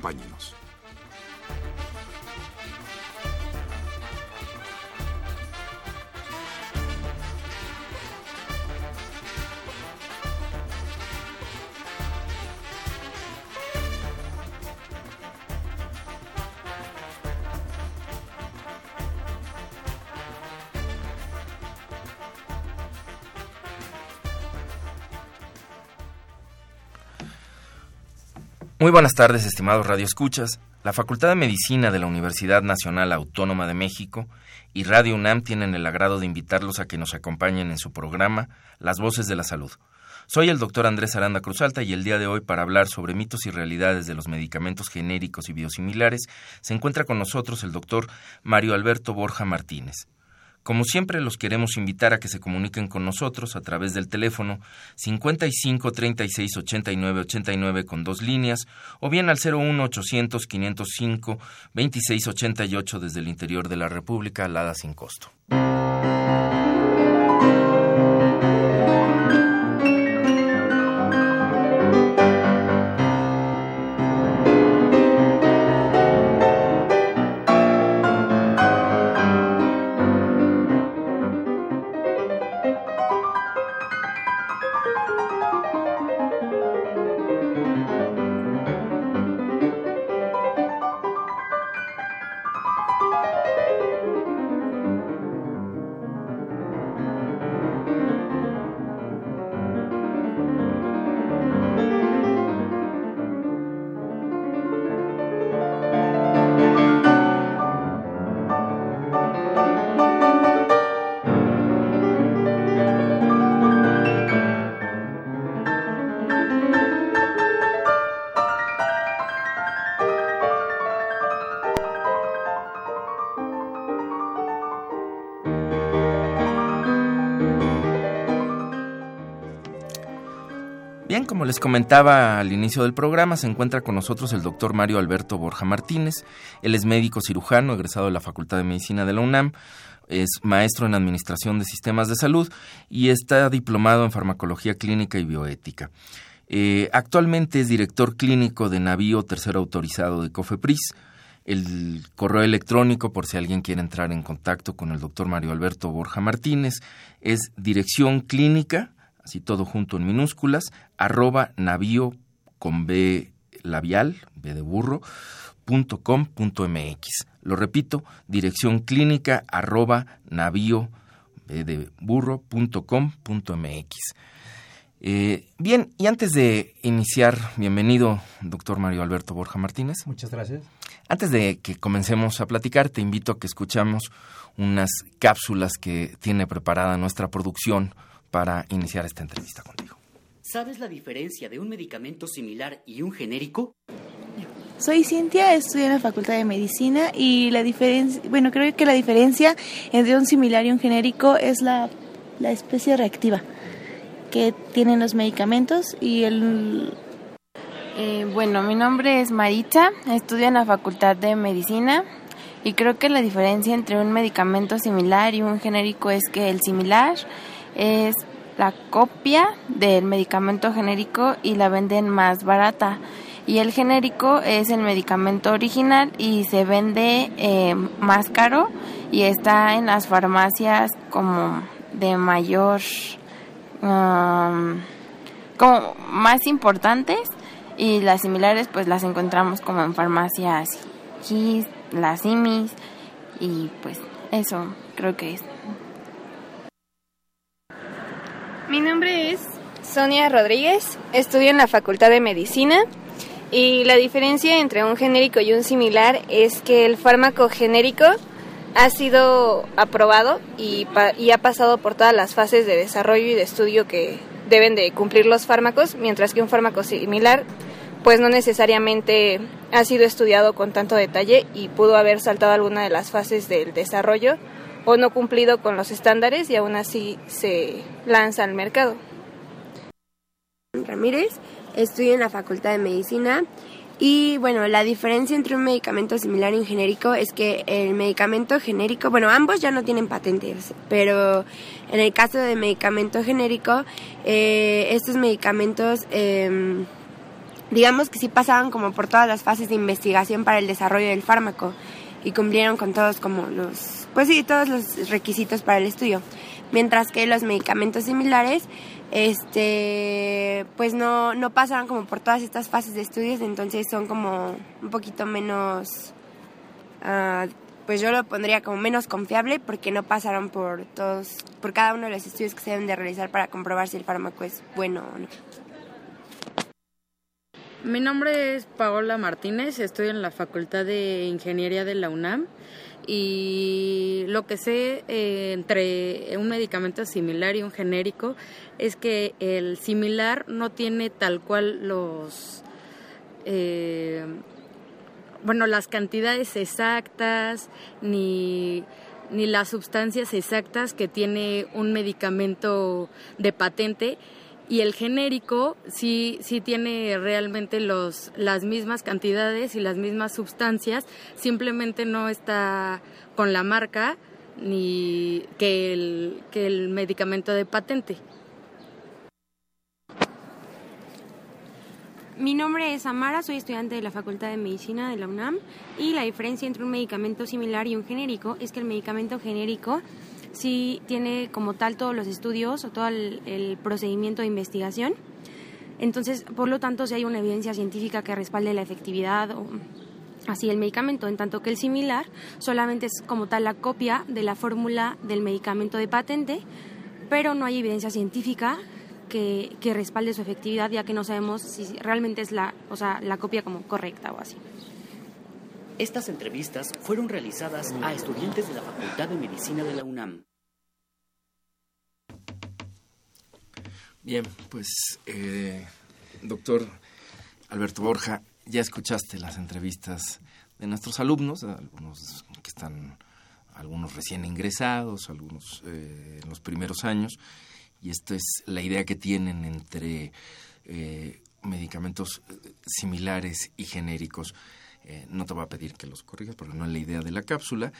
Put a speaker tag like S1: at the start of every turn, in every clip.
S1: Acompáñenos.
S2: Muy buenas tardes, estimados radioescuchas. La Facultad de Medicina de la Universidad Nacional Autónoma de México y Radio UNAM tienen el agrado de invitarlos a que nos acompañen en su programa Las Voces de la Salud. Soy el doctor Andrés Aranda Cruzalta y el día de hoy para hablar sobre mitos y realidades de los medicamentos genéricos y biosimilares se encuentra con nosotros el doctor Mario Alberto Borja Martínez. Como siempre, los queremos invitar a que se comuniquen con nosotros a través del teléfono 55 36 89 89 con dos líneas o bien al 01 800 505 26 88 desde el interior de la República, alada sin costo. Bien, como les comentaba al inicio del programa, se encuentra con nosotros el doctor Mario Alberto Borja Martínez. Él es médico cirujano, egresado de la Facultad de Medicina de la UNAM, es maestro en Administración de Sistemas de Salud y está diplomado en Farmacología Clínica y Bioética. Eh, actualmente es director clínico de navío tercero autorizado de COFEPRIS. El correo electrónico, por si alguien quiere entrar en contacto con el doctor Mario Alberto Borja Martínez, es dirección clínica así todo junto en minúsculas, arroba navío con B labial, B de burro, punto com punto mx. Lo repito, dirección clínica arroba navío B de burro punto com punto mx. Eh, bien, y antes de iniciar, bienvenido, doctor Mario Alberto Borja Martínez.
S3: Muchas gracias.
S2: Antes de que comencemos a platicar, te invito a que escuchamos unas cápsulas que tiene preparada nuestra producción para iniciar esta entrevista contigo.
S4: ¿Sabes la diferencia de un medicamento similar y un genérico?
S5: Soy Cintia, estudio en la Facultad de Medicina y la diferencia, bueno, creo que la diferencia entre un similar y un genérico es la, la especie reactiva que tienen los medicamentos y el...
S6: Eh, bueno, mi nombre es Maritza, estudio en la Facultad de Medicina y creo que la diferencia entre un medicamento similar y un genérico es que el similar es la copia del medicamento genérico y la venden más barata. Y el genérico es el medicamento original y se vende eh, más caro y está en las farmacias como de mayor, um, como más importantes y las similares pues las encontramos como en farmacias GIS, las IMIS y pues eso creo que es.
S7: Mi nombre es Sonia Rodríguez, estudio en la Facultad de Medicina y la diferencia entre un genérico y un similar es que el fármaco genérico ha sido aprobado y, ha pasado por todas las fases de desarrollo y de estudio que deben de cumplir los fármacos, mientras que un fármaco similar pues no necesariamente ha sido estudiado con tanto detalle y pudo haber saltado alguna de las fases del desarrollo o no cumplido con los estándares y aún así se lanza al mercado.
S3: Ramírez, estudio en la Facultad de Medicina y bueno, la diferencia entre un medicamento similar y un genérico es que el medicamento genérico, bueno, ambos ya no tienen patentes, pero en el caso de medicamento genérico, eh, estos medicamentos, em, digamos que sí pasaban como por todas las fases de investigación para el desarrollo del fármaco y cumplieron con todos como los, pues sí, todos los requisitos para el estudio. Mientras que los medicamentos similares este pues no, no pasan como por todas estas fases de estudios, entonces son como un poquito menos, ah, pues yo lo pondría como menos confiable porque no pasaron por todos, por cada uno de los estudios que se deben de realizar para comprobar si el fármaco es bueno o no.
S8: Mi nombre es Paola Martínez, estoy en la Facultad de Ingeniería de la UNAM y lo que sé eh, entre un medicamento similar y un genérico es que el similar no tiene tal cual los eh, bueno las cantidades exactas ni ni las sustancias exactas que tiene un medicamento de patente y el genérico sí, sí tiene realmente los, las mismas cantidades y las mismas sustancias, simplemente no está con la marca ni que el, que el medicamento de patente.
S9: Mi nombre es Amara, soy estudiante de la Facultad de Medicina de la UNAM y la diferencia entre un medicamento similar y un genérico es que el medicamento genérico sí tiene como tal todos los estudios o todo el, procedimiento de investigación. Entonces, por lo tanto, si hay una evidencia científica que respalde la efectividad o así el medicamento, en tanto que el similar solamente es como tal la copia de la fórmula del medicamento de patente, pero no hay evidencia científica que, que, respalde su efectividad, ya que no sabemos si realmente es la, o sea, la copia como correcta o así.
S4: Estas entrevistas fueron realizadas a estudiantes de la Facultad de Medicina de la UNAM.
S2: Bien, pues, eh, doctor Alberto Borja, ya escuchaste las entrevistas de nuestros alumnos, algunos que están, algunos recién ingresados, algunos eh, en los primeros años, y esta es la idea que tienen entre eh, medicamentos similares y genéricos. Eh, no te voy a pedir que los corrijas porque no es la idea de la cápsula,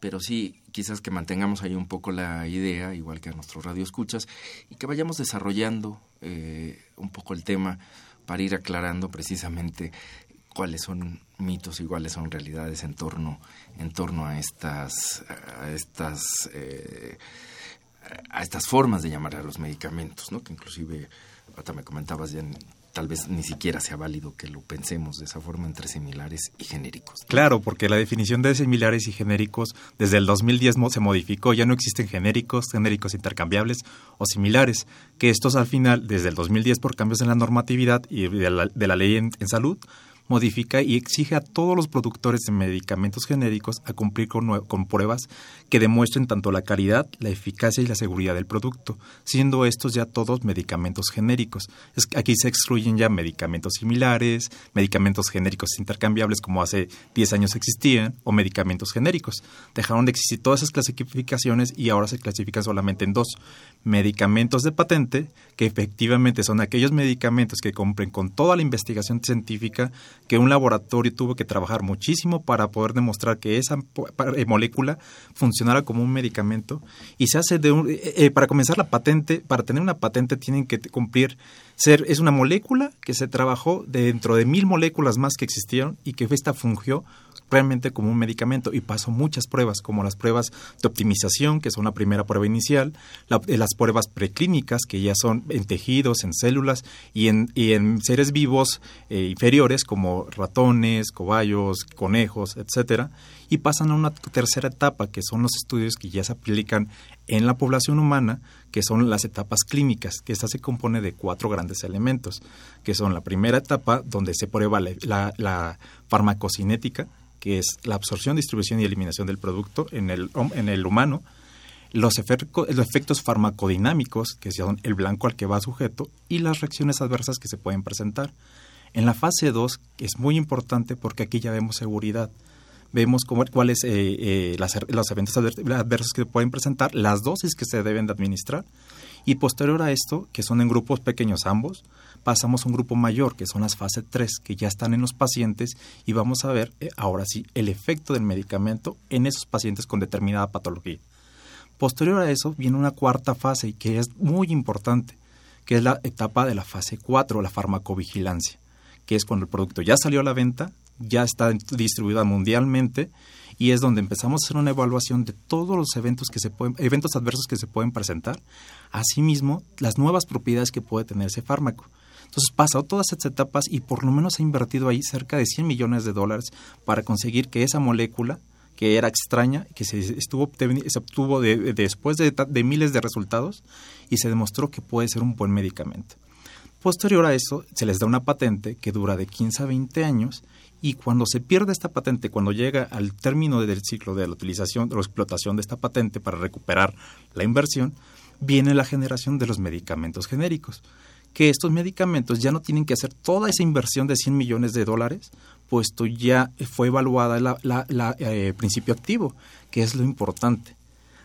S2: pero sí quizás que mantengamos ahí un poco la idea, igual que a nuestros radioescuchas, y que vayamos desarrollando eh, un poco el tema para ir aclarando precisamente cuáles son mitos y cuáles son realidades en torno, en torno a estas, a estas, eh, a estas formas de llamar a los medicamentos, ¿no? que inclusive, ahorita me comentabas ya en tal vez ni siquiera sea válido que lo pensemos de esa forma entre similares y genéricos.
S10: Claro, porque la definición de similares y genéricos desde el 2010 se modificó, ya no existen genéricos, genéricos intercambiables o similares, que estos al final, desde el 2010 por cambios en la normatividad y de la, ley en salud, modifica y exige a todos los productores de medicamentos genéricos a cumplir con, con, pruebas que demuestren tanto la calidad, la eficacia y la seguridad del producto, siendo estos ya todos medicamentos genéricos. Aquí se excluyen ya medicamentos similares, medicamentos genéricos intercambiables como hace 10 años existían, o medicamentos genéricos. Dejaron de existir todas esas clasificaciones y ahora se clasifican solamente en dos, medicamentos de patente, que efectivamente son aquellos medicamentos que cumplen con toda la investigación científica que un laboratorio tuvo que trabajar muchísimo para poder demostrar que esa eh, molécula funcionara como un medicamento. Y se hace de un, eh, eh, para comenzar la patente, para tener una patente tienen que cumplir ser es una molécula que se trabajó dentro de mil moléculas más que existieron y que esta fungió realmente como un medicamento y pasó muchas pruebas, como las pruebas de optimización, que son la primera prueba inicial, eh, las pruebas preclínicas, que ya son en tejidos, en células y en, y en seres vivos eh, inferiores, como ratones, cobayos, conejos, etcétera, y pasan a una tercera etapa, que son los estudios que ya se aplican en la población humana, que son las etapas clínicas, que esta se compone de cuatro grandes elementos, que son la primera etapa donde se prueba la, la farmacocinética, que es la absorción, distribución y eliminación del producto en el, en el humano, los, los efectos farmacodinámicos, que son el blanco al que va sujeto, y las reacciones adversas que se pueden presentar. En la fase 2 es muy importante porque aquí ya vemos seguridad vemos cuáles eh, eh, los eventos adversos que pueden presentar, las dosis que se deben de administrar y posterior a esto, que son en grupos pequeños ambos, pasamos a un grupo mayor, que son las fase 3, que ya están en los pacientes y vamos a ver eh, ahora sí el efecto del medicamento en esos pacientes con determinada patología. Posterior a eso viene una cuarta fase que es muy importante, que es la etapa de la fase 4, la farmacovigilancia, que es cuando el producto ya salió a la venta, ya está distribuida mundialmente y es donde empezamos a hacer una evaluación de todos los eventos que se pueden, eventos adversos que se pueden presentar, asimismo las nuevas propiedades que puede tener ese fármaco. Entonces pasado todas estas etapas y por lo menos ha invertido ahí cerca de 100 millones de dólares para conseguir que esa molécula que era extraña, que se estuvo se obtuvo después de, de miles de resultados y se demostró que puede ser un buen medicamento. Posterior a eso, se les da una patente que dura de 15 a 20 años y cuando se pierde esta patente, cuando llega al término del ciclo de la utilización o explotación de esta patente para recuperar la inversión, viene la generación de los medicamentos genéricos, que estos medicamentos ya no tienen que hacer toda esa inversión de 100 millones de dólares, puesto ya fue evaluada el eh, principio activo, que es lo importante.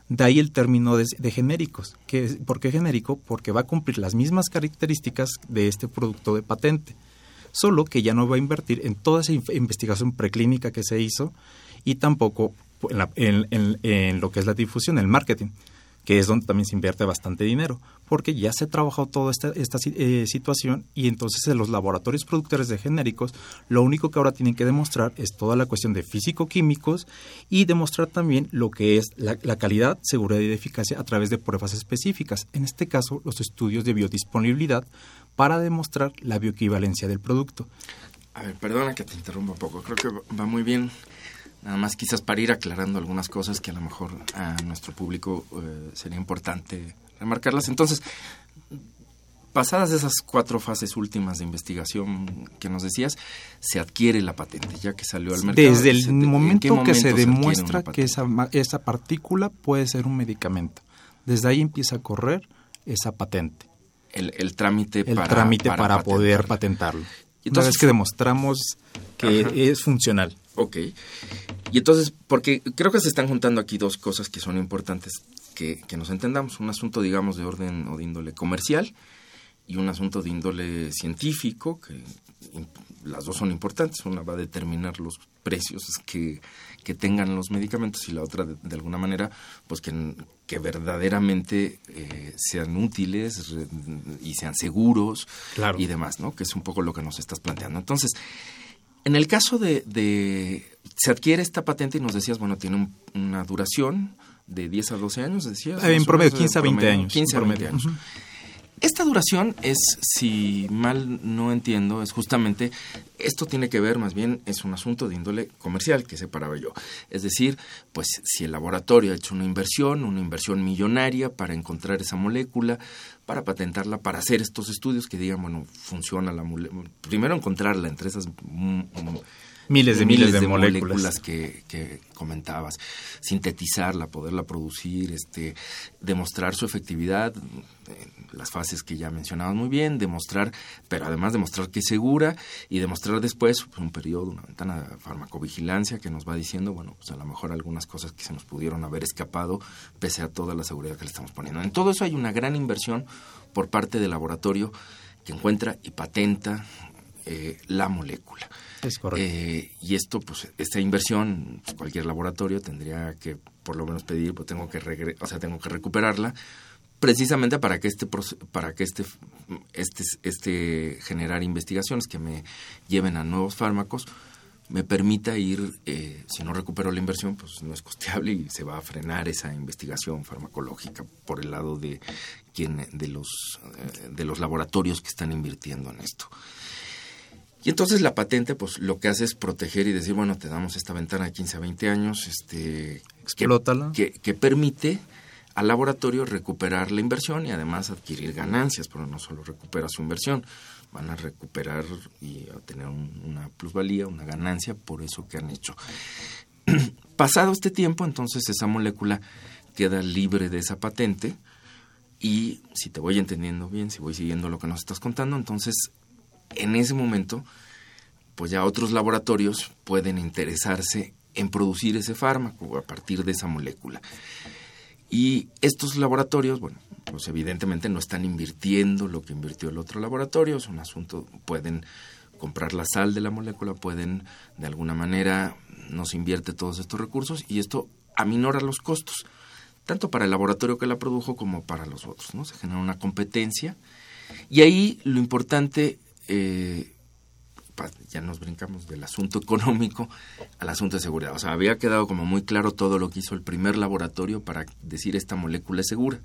S10: De ahí el término de, de, genéricos. Que, ¿Por qué genérico? Porque va a cumplir las mismas características de este producto de patente solo que ya no va a invertir en toda esa investigación preclínica que se hizo y tampoco en, lo que es la difusión, el marketing, que es donde también se invierte bastante dinero, porque ya se ha trabajado toda esta, esta eh, situación y entonces en los laboratorios productores de genéricos lo único que ahora tienen que demostrar es toda la cuestión de físico-químicos y demostrar también lo que es la, la, calidad, seguridad y eficacia a través de pruebas específicas, en este caso los estudios de biodisponibilidad para demostrar la bioequivalencia del producto.
S2: A ver, perdona que te interrumpa un poco, creo que va muy bien. Nada más quizás para ir aclarando algunas cosas que a lo mejor a nuestro público eh, sería importante remarcarlas. Entonces, pasadas esas cuatro fases últimas de investigación que nos decías, se adquiere la patente, ya que salió al mercado.
S10: Desde el momento, que se demuestra que esa, esa partícula puede ser un medicamento. Desde ahí empieza a correr esa patente
S2: el, trámite,
S10: el para, trámite para, poder patentarlo. Entonces, Una vez que demostramos que es funcional.
S2: Ok. Y entonces, porque creo que se están juntando aquí dos cosas que son importantes que, que nos entendamos. Un asunto, digamos, de orden o de índole comercial y un asunto de índole científico, que las dos son importantes. Una va a determinar los precios que, que tengan los medicamentos y la otra, de, alguna manera, pues que, que verdaderamente eh, sean útiles y sean seguros y demás, ¿no? Que es un poco lo que nos estás planteando. Entonces, en el caso de, de se adquiere esta patente y nos decías, bueno, tiene una duración de 10 a 12 años, decías.
S10: en promedio, 15 a 20 años.
S2: 15 a 20 años. Esta duración es, si mal no entiendo, es justamente, esto tiene que ver más bien, es un asunto de índole comercial que separaba yo. Es decir, pues si el laboratorio ha hecho una inversión, una inversión millonaria para encontrar esa molécula, para patentarla, para hacer estos estudios que digan, bueno, funciona la molécula. Primero encontrarla entre esas
S10: miles de miles, de, moléculas,
S2: que, que, comentabas, sintetizarla, poderla producir, este, demostrar su efectividad, las fases que ya mencionabas muy bien, demostrar, pero además demostrar que es segura y demostrar después pues, un periodo, una ventana de farmacovigilancia que nos va diciendo, bueno, pues a lo mejor algunas cosas que se nos pudieron haber escapado pese a toda la seguridad que le estamos poniendo. En todo eso hay una gran inversión por parte del laboratorio que encuentra y patenta eh, la molécula.
S10: Es correcto.
S2: Eh, y esto, pues, esta inversión, pues, cualquier laboratorio tendría que, por lo menos, pedir, pues tengo que, o sea, tengo que recuperarla, precisamente para que este, para que este, este, este generar investigaciones que me lleven a nuevos fármacos, me permita ir, eh, si no recupero la inversión, pues no es costeable y se va a frenar esa investigación farmacológica por el lado de quien, de los, de los laboratorios que están invirtiendo en esto. Y entonces la patente, pues lo que hace es proteger y decir, bueno, te damos esta ventana de 15 a 20 años, este, que, que, permite al laboratorio recuperar la inversión y además adquirir ganancias, pero no solo recupera su inversión, van a recuperar y a tener una plusvalía, una ganancia por eso que han hecho. Pasado este tiempo, entonces esa molécula queda libre de esa patente y si te voy entendiendo bien, si voy siguiendo lo que nos estás contando, entonces en ese momento, pues ya otros laboratorios pueden interesarse en producir ese fármaco a partir de esa molécula. Y estos laboratorios, bueno, pues evidentemente no están invirtiendo lo que invirtió el otro laboratorio, es un asunto, pueden comprar la sal de la molécula, pueden de alguna manera nos invierte todos estos recursos y esto aminora los costos, tanto para el laboratorio que la produjo como para los otros, ¿no? Se genera una competencia y ahí lo importante, eh, ya nos brincamos del asunto económico al asunto de seguridad. O sea, había quedado como muy claro todo lo que hizo el primer laboratorio para decir esta molécula es segura.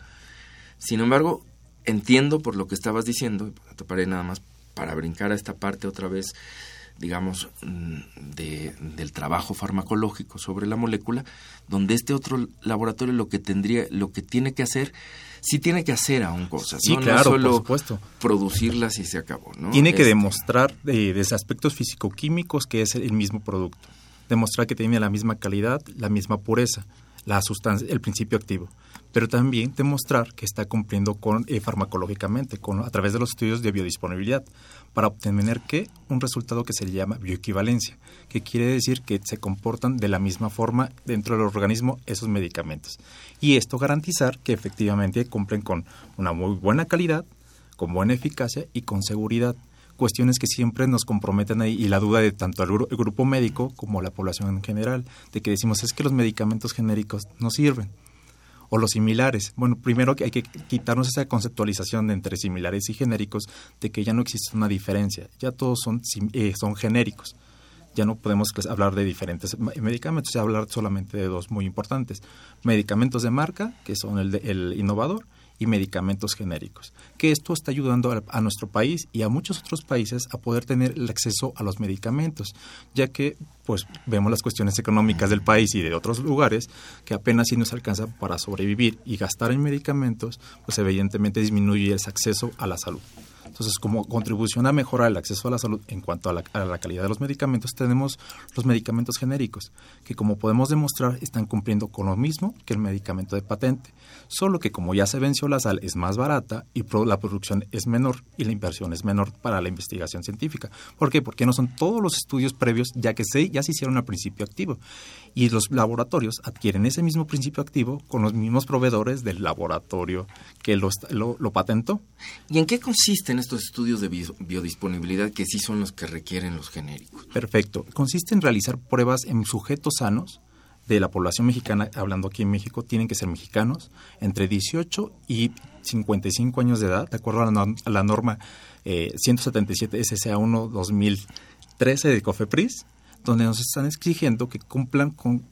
S2: Sin embargo, entiendo por lo que estabas diciendo, te paré nada más para brincar a esta parte otra vez, digamos, mm, de, del trabajo farmacológico sobre la molécula, donde este otro laboratorio lo que tendría, lo que tiene que hacer, sí tiene que hacer aún cosas,
S10: sí,
S2: ¿no?
S10: claro,
S2: no solo
S10: por supuesto.
S2: producirlas y se acabó, ¿no?
S10: Tiene que
S2: Este,
S10: demostrar eh, desde aspectos físico-químicos que es el mismo producto. Demostrar que tiene la misma calidad, la misma pureza, la sustancia, el principio activo. Pero también demostrar que está cumpliendo con eh, farmacológicamente, con, a través de los estudios de biodisponibilidad, para obtener ¿qué? un resultado que se llama bioequivalencia, que quiere decir que se comportan de la misma forma dentro del organismo esos medicamentos. Y esto garantizar que efectivamente cumplen con una muy buena calidad, con buena eficacia y con seguridad. Cuestiones que siempre nos comprometen ahí y la duda de tanto el grupo médico como la población en general, de que decimos es que los medicamentos genéricos no sirven o los similares. Bueno, primero hay que quitarnos esa conceptualización de entre similares y genéricos de que ya no existe una diferencia, ya todos son, eh, son genéricos. Ya no podemos hablar de diferentes medicamentos, ya hablar solamente de dos muy importantes. Medicamentos de marca, que son el, de- el innovador, y medicamentos genéricos. Que esto está ayudando a, nuestro país y a muchos otros países a poder tener el acceso a los medicamentos, ya que pues vemos las cuestiones económicas del país y de otros lugares que apenas si nos alcanza para sobrevivir y gastar en medicamentos, pues evidentemente disminuye ese acceso a la salud. Entonces, como contribución a mejorar el acceso a la salud en cuanto a la, a la calidad de los medicamentos, tenemos los medicamentos genéricos, que como podemos demostrar están cumpliendo con lo mismo que el medicamento de patente, solo que como ya se venció la sal es más barata y la producción es menor y la inversión es menor para la investigación científica. ¿Por qué? Porque no son todos los estudios previos ya que se, ya se hicieron al principio activo y los laboratorios adquieren ese mismo principio activo con los mismos proveedores del laboratorio que lo, lo- lo patentó.
S2: ¿Y en qué consisten estos estudios de bio- biodisponibilidad que sí son los que requieren los genéricos?
S10: Perfecto. Consiste en realizar pruebas en sujetos sanos de la población mexicana, hablando aquí en México, tienen que ser mexicanos, entre 18 y 55 años de edad, de acuerdo a la, a la norma eh, 177 SSA1 2013 de COFEPRIS, donde nos están exigiendo que cumplan con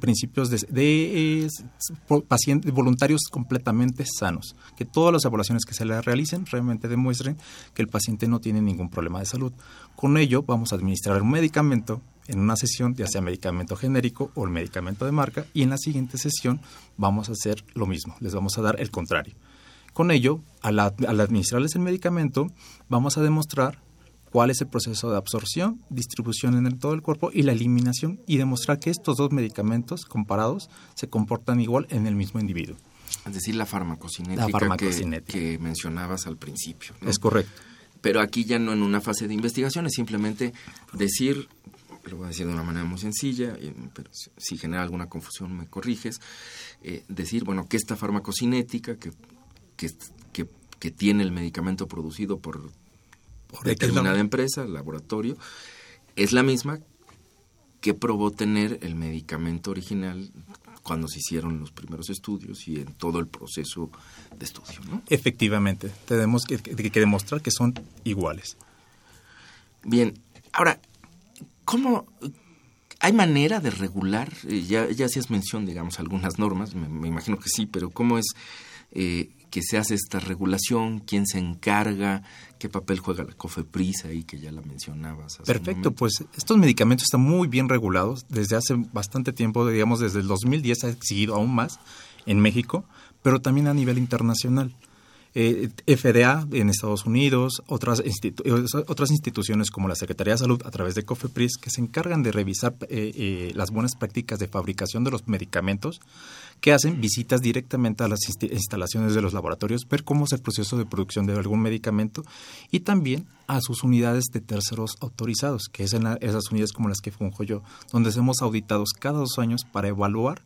S10: principios de, eh, pacientes voluntarios completamente sanos, que todas las evaluaciones que se le realicen realmente demuestren que el paciente no tiene ningún problema de salud. Con ello vamos a administrar un medicamento en una sesión, ya sea medicamento genérico o el medicamento de marca, y en la siguiente sesión vamos a hacer lo mismo, les vamos a dar el contrario. Con ello, al, al administrarles el medicamento, vamos a demostrar cuál es el proceso de absorción, distribución en el- todo el cuerpo y la eliminación y demostrar que estos dos medicamentos comparados se comportan igual en el mismo individuo.
S2: Es decir, la farmacocinética,
S10: La
S2: que-
S10: farmacocinética.
S2: Que, mencionabas al principio. ¿no?
S10: Es correcto.
S2: Pero aquí ya no en una fase de investigación, es simplemente decir, lo voy a decir de una manera muy sencilla, pero si, si genera alguna confusión me corriges, eh, decir, bueno, que esta farmacocinética que, que, que, que tiene el medicamento producido por, por determinada empresa, laboratorio, es la misma que probó tener el medicamento original cuando se hicieron los primeros estudios y en todo el proceso de estudio, ¿no?
S10: Efectivamente, tenemos que, demostrar que son iguales.
S2: Bien, ahora, ¿cómo hay manera de regular? Eh, ya, ya hacías mención, digamos, algunas normas, me, me imagino que sí, pero ¿cómo es eh, que se hace esta regulación? ¿Quién se encarga? ¿Qué papel juega la COFEPRIS ahí, que ya la mencionabas? hace
S10: Perfecto, pues estos medicamentos están muy bien regulados desde hace bastante tiempo, digamos desde el 2010 ha seguido aún más en México, pero también a nivel internacional. eh, FDA en Estados Unidos, otras, otras instituciones como la Secretaría de Salud a través de COFEPRIS que se encargan de revisar eh, eh, las buenas prácticas de fabricación de los medicamentos, que hacen visitas directamente a las instalaciones de los laboratorios, ver cómo es el proceso de producción de algún medicamento y también a sus unidades de terceros autorizados, que es esas unidades como las que funjo yo, donde hemos auditados cada dos años para evaluar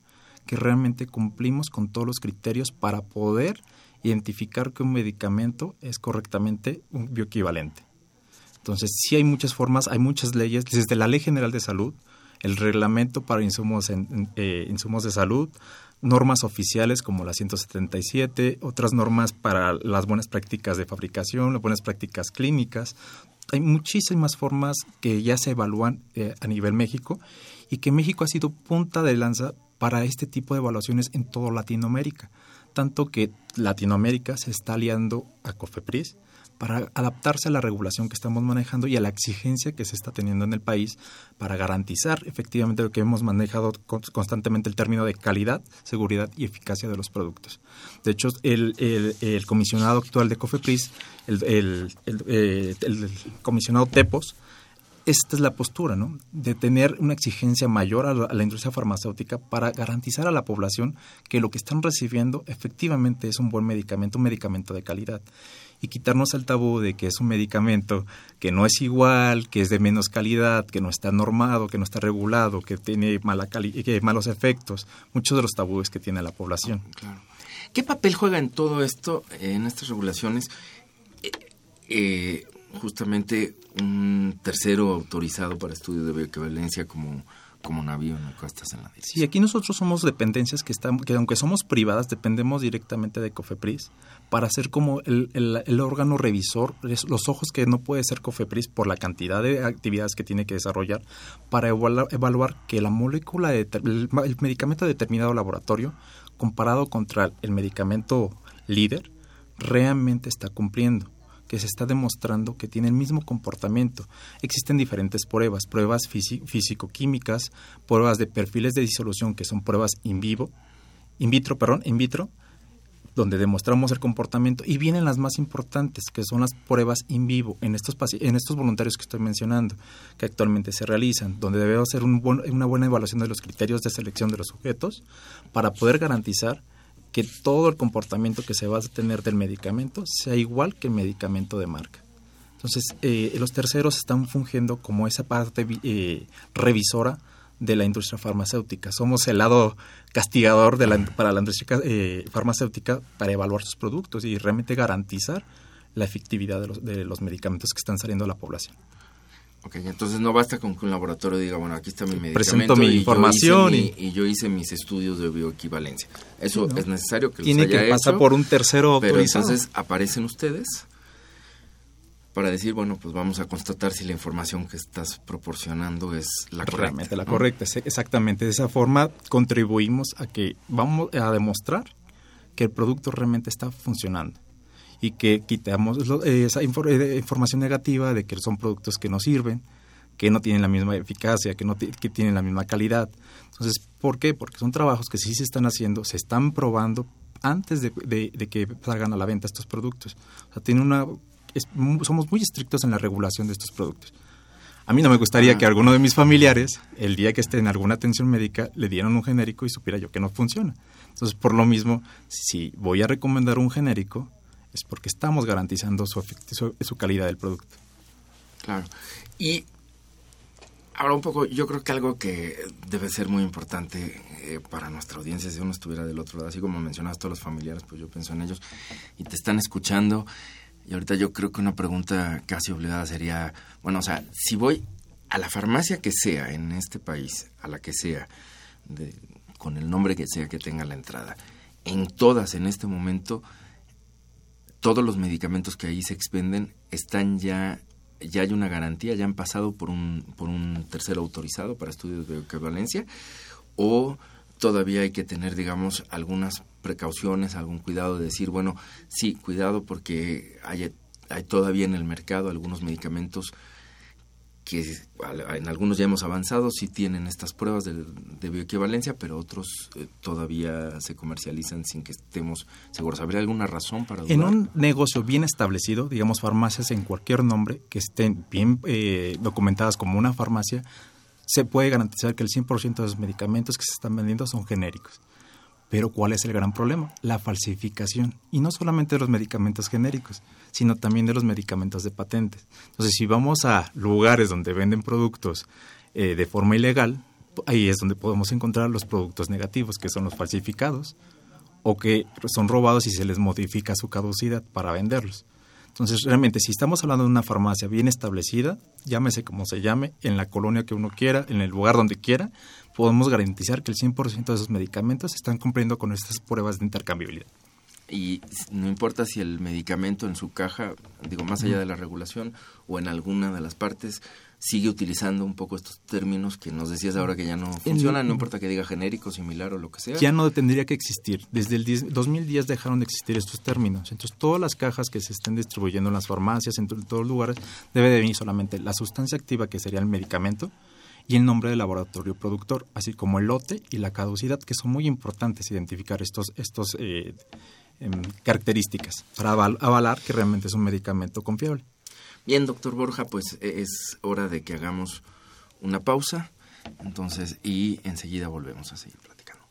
S10: que realmente cumplimos con todos los criterios para poder identificar que un medicamento es correctamente un bioequivalente. Entonces, sí hay muchas formas, hay muchas leyes, desde la Ley General de Salud, el reglamento para insumos, eh, insumos de salud, normas oficiales como la 177, otras normas para las buenas prácticas de fabricación, las buenas prácticas clínicas. Hay muchísimas formas que ya se evalúan eh, a nivel México y que México ha sido punta de lanza para este tipo de evaluaciones en toda Latinoamérica tanto que Latinoamérica se está aliando a COFEPRIS para adaptarse a la regulación que estamos manejando y a la exigencia que se está teniendo en el país para garantizar efectivamente lo que hemos manejado constantemente el término de calidad, seguridad y eficacia de los productos. De hecho, el, comisionado actual de COFEPRIS, el, eh, el comisionado TEPOS, esta es la postura, ¿no? De tener una exigencia mayor a la, industria farmacéutica para garantizar a la población que lo que están recibiendo efectivamente es un buen medicamento, un medicamento de calidad. Y quitarnos el tabú de que es un medicamento que no es igual, que es de menos calidad, que no está normado, que no está regulado, que tiene mala que malos efectos, muchos de los tabúes que tiene la población.
S2: ¿Qué papel juega en todo esto, en estas regulaciones? Eh, eh justamente un tercero autorizado para estudios de bioequivalencia como como navío en costas en la
S10: Sí, aquí nosotros somos dependencias que están, que aunque somos privadas, dependemos directamente de COFEPRIS para ser como el, el, órgano revisor, los ojos que no puede ser COFEPRIS por la cantidad de actividades que tiene que desarrollar, para evaluar, evaluar que la molécula, de, el, el medicamento de determinado laboratorio, comparado contra el medicamento líder, realmente está cumpliendo que se está demostrando que tiene el mismo comportamiento. Existen diferentes pruebas, pruebas físico-químicas, pruebas de perfiles de disolución que son pruebas in vivo, in vitro, perdón, in vitro, donde demostramos el comportamiento y vienen las más importantes, que son las pruebas in vivo en estos en estos voluntarios que estoy mencionando, que actualmente se realizan, donde debe hacer un una buena evaluación de los criterios de selección de los sujetos para poder garantizar que todo el comportamiento que se va a tener del medicamento sea igual que el medicamento de marca. Entonces, eh, los terceros están fungiendo como esa parte eh, revisora de la industria farmacéutica. Somos el lado castigador de la, para la industria eh, farmacéutica para evaluar sus productos y realmente garantizar la efectividad de los, de los medicamentos que están saliendo a la población.
S2: Ok, entonces no basta con que un laboratorio diga, bueno, aquí está mi medicamento.
S10: Presento mi información
S2: y, yo hice mis estudios de bioequivalencia. Eso es necesario que
S10: Tiene que pasar por un tercero autorizado.
S2: Pero entonces aparecen ustedes para decir, bueno, pues vamos a constatar si la información que estás proporcionando es la correcta.
S10: Realmente la correcta, exactamente. De esa forma contribuimos a que vamos a demostrar que el producto realmente está funcionando y que quitamos esa eh, información negativa de que son productos que no sirven, que no tienen la misma eficacia, que no que tienen la misma calidad. Entonces, ¿por qué? Porque son trabajos que sí se están haciendo, se están probando antes de, que salgan a la venta estos productos. O sea, tiene una, somos muy estrictos en la regulación de estos productos. A mí no me gustaría que alguno de mis familiares, el día que esté en alguna atención médica, le dieran un genérico y supiera yo que no funciona. Entonces, por lo mismo, si voy a recomendar un genérico, es porque estamos garantizando su, su, calidad del producto.
S2: Claro. Y ahora un poco, yo creo que algo que debe ser muy importante eh, para nuestra audiencia, si uno estuviera del otro lado, así como mencionas todos los familiares, pues yo pienso en ellos y te están escuchando. Y ahorita yo creo que una pregunta casi obligada sería, bueno, o sea, si voy a la farmacia que sea en este país, a la que sea, con el nombre que sea que tenga la entrada, en todas en este momento todos los medicamentos que ahí se expenden están ya ya hay una garantía, ya han pasado por un, por un tercero autorizado para estudios de equivalencia o todavía hay que tener, digamos, algunas precauciones, algún cuidado de decir, bueno, sí, cuidado porque hay, hay todavía en el mercado algunos medicamentos que en algunos ya hemos avanzado, sí tienen estas pruebas de, bioequivalencia, pero otros eh, todavía se comercializan sin que estemos seguros. ¿Habría alguna razón para dudar?
S10: En un negocio bien establecido, digamos farmacias en cualquier nombre, que estén bien eh, documentadas como una farmacia, se puede garantizar que el 100% de los medicamentos que se están vendiendo son genéricos. Pero ¿cuál es el gran problema? La falsificación. Y no solamente de los medicamentos genéricos, sino también de los medicamentos de patentes. Entonces, si vamos a lugares donde venden productos eh, de forma ilegal, ahí es donde podemos encontrar los productos negativos, que son los falsificados, o que son robados y se les modifica su caducidad para venderlos. Entonces, realmente, si estamos hablando de una farmacia bien establecida, llámese como se llame, en la colonia que uno quiera, en el lugar donde quiera, podemos garantizar que el 100% de esos medicamentos están cumpliendo con estas pruebas de intercambiabilidad.
S2: Y no importa si el medicamento en su caja, digo, más allá de la regulación o en alguna de las partes, sigue utilizando un poco estos términos que nos decías ahora que ya no funcionan, no importa que diga genérico, similar o lo que sea.
S10: Ya no tendría que existir. Desde el 2010 dejaron de existir estos términos. Entonces, todas las cajas que se estén distribuyendo en las farmacias, en todos los lugares, debe de venir solamente la sustancia activa, que sería el medicamento, y el nombre del laboratorio productor, así como el lote y la caducidad, que son muy importantes identificar estos, estos eh, em, características para avalar que realmente es un medicamento confiable.
S2: Bien, doctor Borja, pues e, es hora de que hagamos una pausa, entonces, y enseguida volvemos a seguir platicando.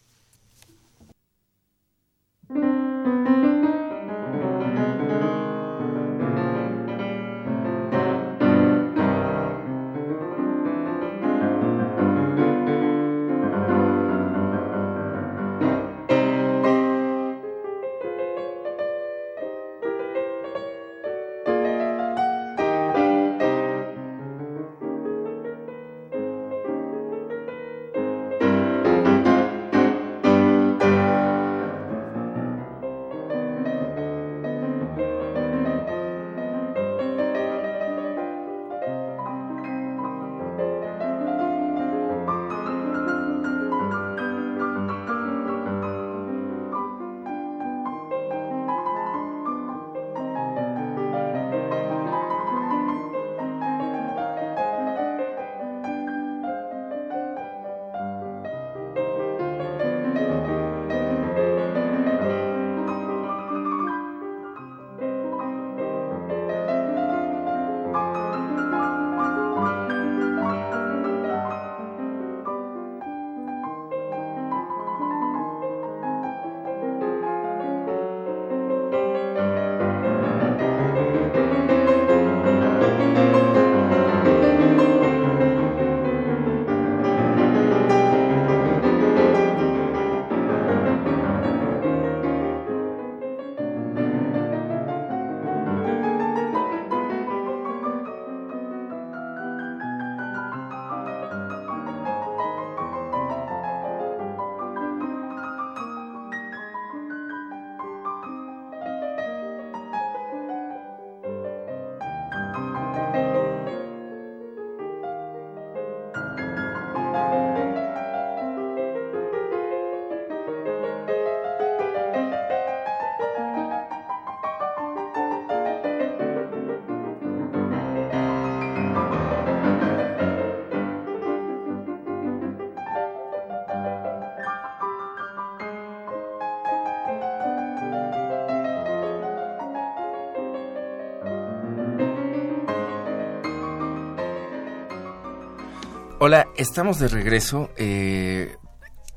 S2: Hola, estamos de regreso. Eh,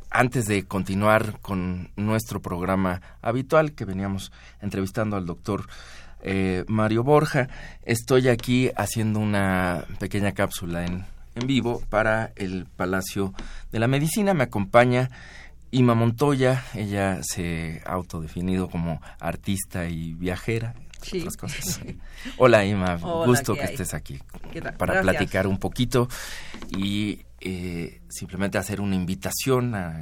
S2: antes de continuar con nuestro programa habitual, que veníamos entrevistando al doctor eh, Mario Borja, estoy aquí haciendo una pequeña cápsula en, en vivo para el Palacio de la Medicina. Me acompaña Ima Montoya, ella se ha autodefinido como artista y viajera, sí. cosas. Hola Ima, gusto que estés aquí para platicar un poquito y eh, simplemente hacer una invitación a,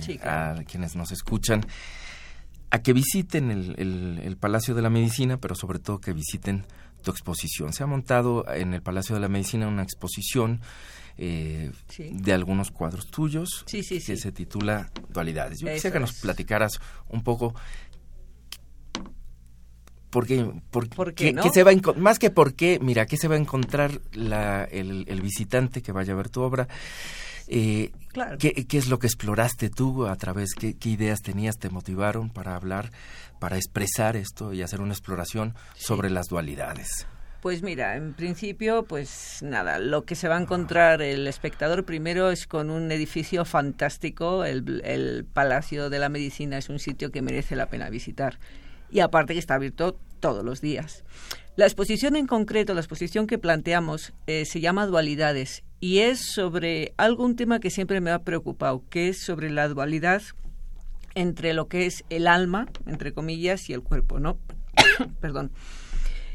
S2: quienes nos escuchan a que visiten el, Palacio de la Medicina, pero sobre todo que visiten tu exposición. Se ha montado en el Palacio de la Medicina una exposición eh, de algunos cuadros tuyos que se titula Dualidades. Yo quisiera que nos platicaras un poco porque, por, qué, se va más que por qué, mira, ¿qué se va a encontrar la, el, el visitante que vaya a ver tu obra? Eh, ¿qué, es lo que exploraste tú a través, qué, qué, ideas tenías, te motivaron para hablar, para expresar esto y hacer una exploración sobre las dualidades?
S11: Pues mira, en principio, pues nada, lo que se va a encontrar el espectador primero es con un edificio fantástico, el, el Palacio de la Medicina es un sitio que merece la pena visitar y aparte que está abierto todos los días. La exposición en concreto, la exposición que planteamos, eh, se llama Dualidades y es sobre algún tema que siempre me ha preocupado, que es sobre la dualidad entre lo que es el alma, entre comillas, y el cuerpo, ¿no? Perdón.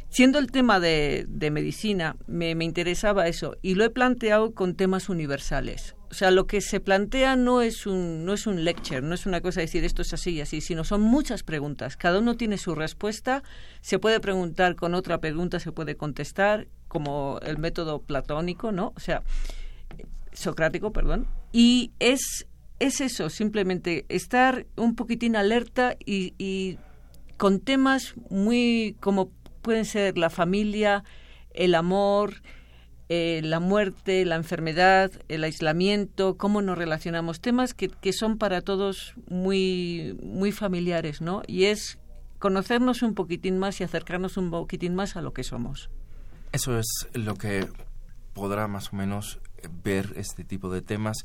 S11: Siendo el tema de, de medicina, me, me interesaba eso y lo he planteado con temas universales. O sea, lo que se plantea no es un no es un lecture, no es una cosa de decir esto es así y así, sino son muchas preguntas. Cada uno tiene su respuesta, se puede preguntar con otra pregunta, se puede contestar, como el método platónico, ¿no? O sea, socrático, perdón. Y es es eso, simplemente estar un poquitín alerta y, y con temas muy como pueden ser la familia, el amor, eh, la muerte, la enfermedad, el aislamiento, cómo nos relacionamos, temas que, que son para todos muy, muy familiares, ¿no? Y es conocernos un poquitín más y acercarnos un poquitín más a lo que somos.
S2: Eso es lo que podrá más o menos ver este tipo de temas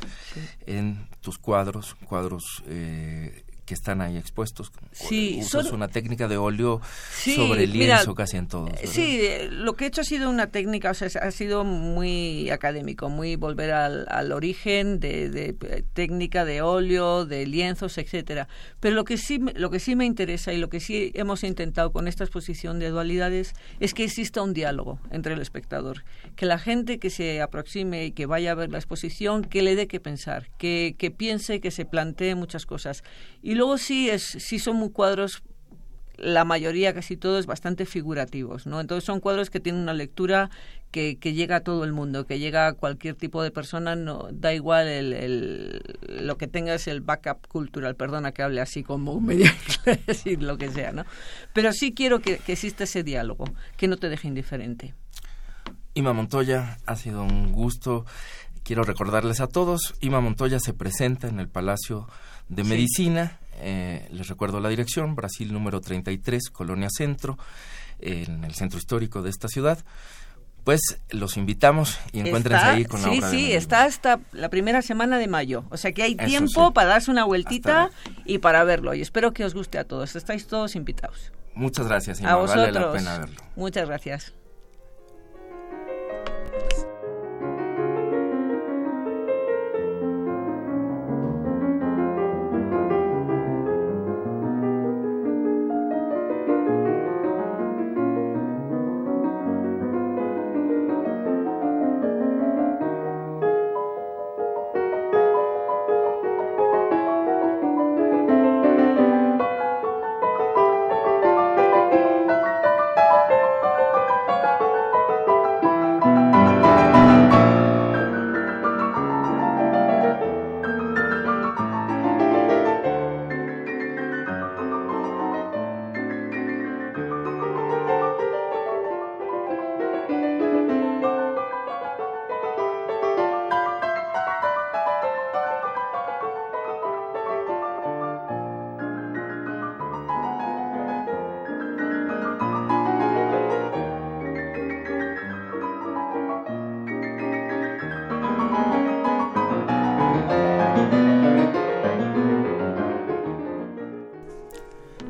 S2: en tus cuadros, cuadros eh, que están ahí expuestos.
S11: Sí,
S2: Usas una técnica de óleo sobre lienzo casi en todos.
S11: Sí, lo que he hecho ha sido una técnica, o sea, ha sido muy académico, muy volver al, origen de, técnica de óleo, de lienzos, etcétera. Pero lo que sí, lo que sí me interesa y lo que sí hemos intentado con esta exposición de dualidades es que exista un diálogo entre el espectador, que la gente que se aproxime y que vaya a ver la exposición, que le dé que pensar, que, que piense, que se plantee muchas cosas. Y luego sí, es, sí son muy cuadros la mayoría, casi todos, bastante figurativos, ¿no? Entonces son cuadros que tienen una lectura que, que llega a todo el mundo, que llega a cualquier tipo de persona, no da igual el, el lo que tengas el backup cultural, perdona que hable así como medio decir lo que sea, ¿no? Pero sí quiero que, que exista ese diálogo, que no te deje indiferente.
S2: Ima Montoya, ha sido un gusto. Quiero recordarles a todos, Ima Montoya se presenta en el Palacio de Medicina eh, les recuerdo la dirección, Brasil número 33, Colonia Centro, en el centro histórico de esta ciudad. Pues los invitamos y encuéntrense ahí con la
S11: sí,
S2: obra.
S11: Sí, sí, está hasta la primera semana de mayo. O sea que hay tiempo para darse una vueltita y para verlo. Y espero que os guste a todos. Estáis todos invitados.
S2: Muchas gracias,
S11: A vosotros.
S2: Vale la pena verlo.
S11: Muchas gracias.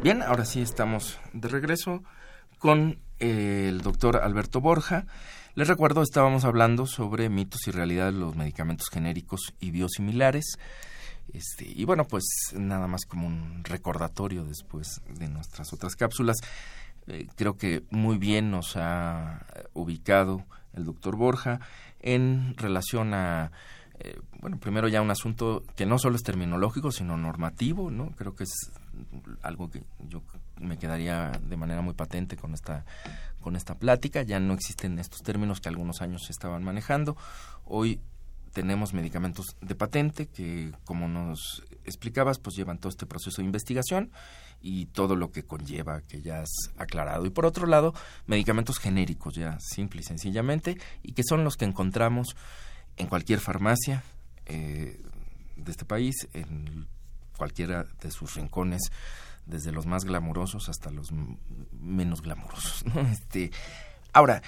S2: Ahora sí estamos de regreso con eh, el doctor Alberto Borja. Les recuerdo, estábamos hablando sobre mitos y realidades de los medicamentos genéricos y biosimilares. Este, y bueno, pues nada más como un recordatorio después de nuestras otras cápsulas. Eh, creo que muy bien nos ha ubicado el doctor Borja en relación a eh, bueno, primero ya un asunto que no solo es terminológico, sino normativo, ¿no? Creo que es algo que yo me quedaría de manera muy patente con esta con esta plática. Ya no existen estos términos que algunos años se estaban manejando. Hoy tenemos medicamentos de patente que, como nos explicabas, pues llevan todo este proceso de investigación y todo lo que conlleva que ya has aclarado. Y por otro lado, medicamentos genéricos, ya simple y sencillamente, y que son los que encontramos en cualquier farmacia eh, de este país, en cualquiera de sus rincones, desde los más glamurosos hasta los menos glamurosos. Este, ahora,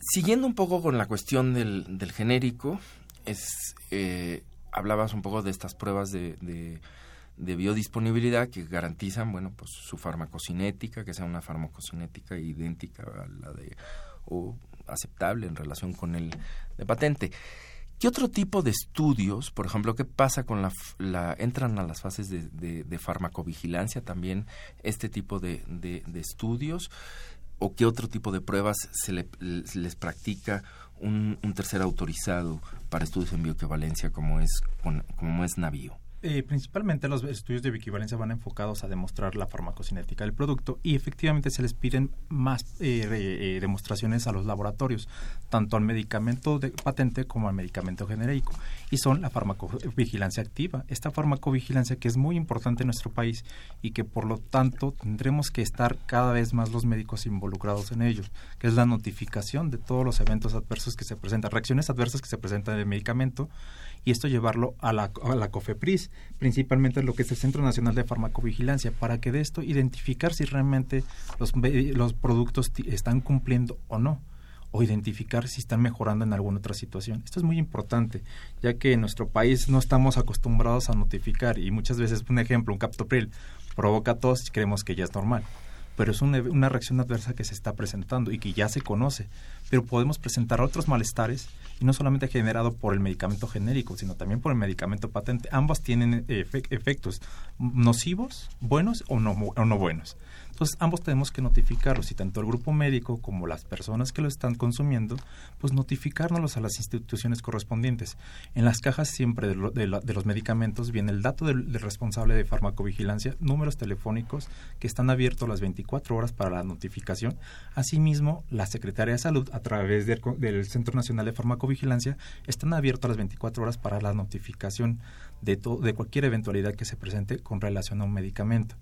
S2: siguiendo un poco con la cuestión del, del genérico, es eh, hablabas un poco de estas pruebas de, de, biodisponibilidad que garantizan, bueno, pues su farmacocinética, que sea una farmacocinética idéntica a la de o aceptable en relación con el de patente. ¿Qué otro tipo de estudios, por ejemplo, qué pasa con la, la entran a las fases de, farmacovigilancia también este tipo de, estudios? ¿O qué otro tipo de pruebas se les practica un, un, tercer autorizado para estudios en bioequivalencia como es, como es Navío?
S10: Eh, principalmente los estudios de bioequivalencia van enfocados a demostrar la farmacocinética del producto y efectivamente se les piden más eh, eh, demostraciones a los laboratorios, tanto al medicamento de patente como al medicamento genérico, y son la farmacovigilancia activa. Esta farmacovigilancia que es muy importante en nuestro país y que por lo tanto tendremos que estar cada vez más los médicos involucrados en ellos, que es la notificación de todos los eventos adversos que se presentan, reacciones adversas que se presentan en el medicamento y esto llevarlo a la, a la COFEPRIS, principalmente lo que es el Centro Nacional de Farmacovigilancia, para que de esto identificar si realmente los, los productos están cumpliendo o no o identificar si están mejorando en alguna otra situación. Esto es muy importante, ya que en nuestro país no estamos acostumbrados a notificar y muchas veces, un ejemplo, un captopril provoca tos y creemos que ya es normal pero es una, una, reacción adversa que se está presentando y que ya se conoce. Pero podemos presentar otros malestares y no solamente generado por el medicamento genérico, sino también por el medicamento patente. Ambos tienen efectos nocivos, buenos o no, o no buenos. Entonces, ambos tenemos que notificarlos y tanto el grupo médico como las personas que lo están consumiendo, pues notificárnoslos a las instituciones correspondientes. En las cajas siempre de, los medicamentos viene el dato del, responsable de farmacovigilancia, números telefónicos que están abiertos las 24 horas para la notificación. Asimismo, la Secretaría de Salud, a través del, del Centro Nacional de Farmacovigilancia, están abiertos las 24 horas para la notificación de, de cualquier eventualidad que se presente con relación a un medicamento.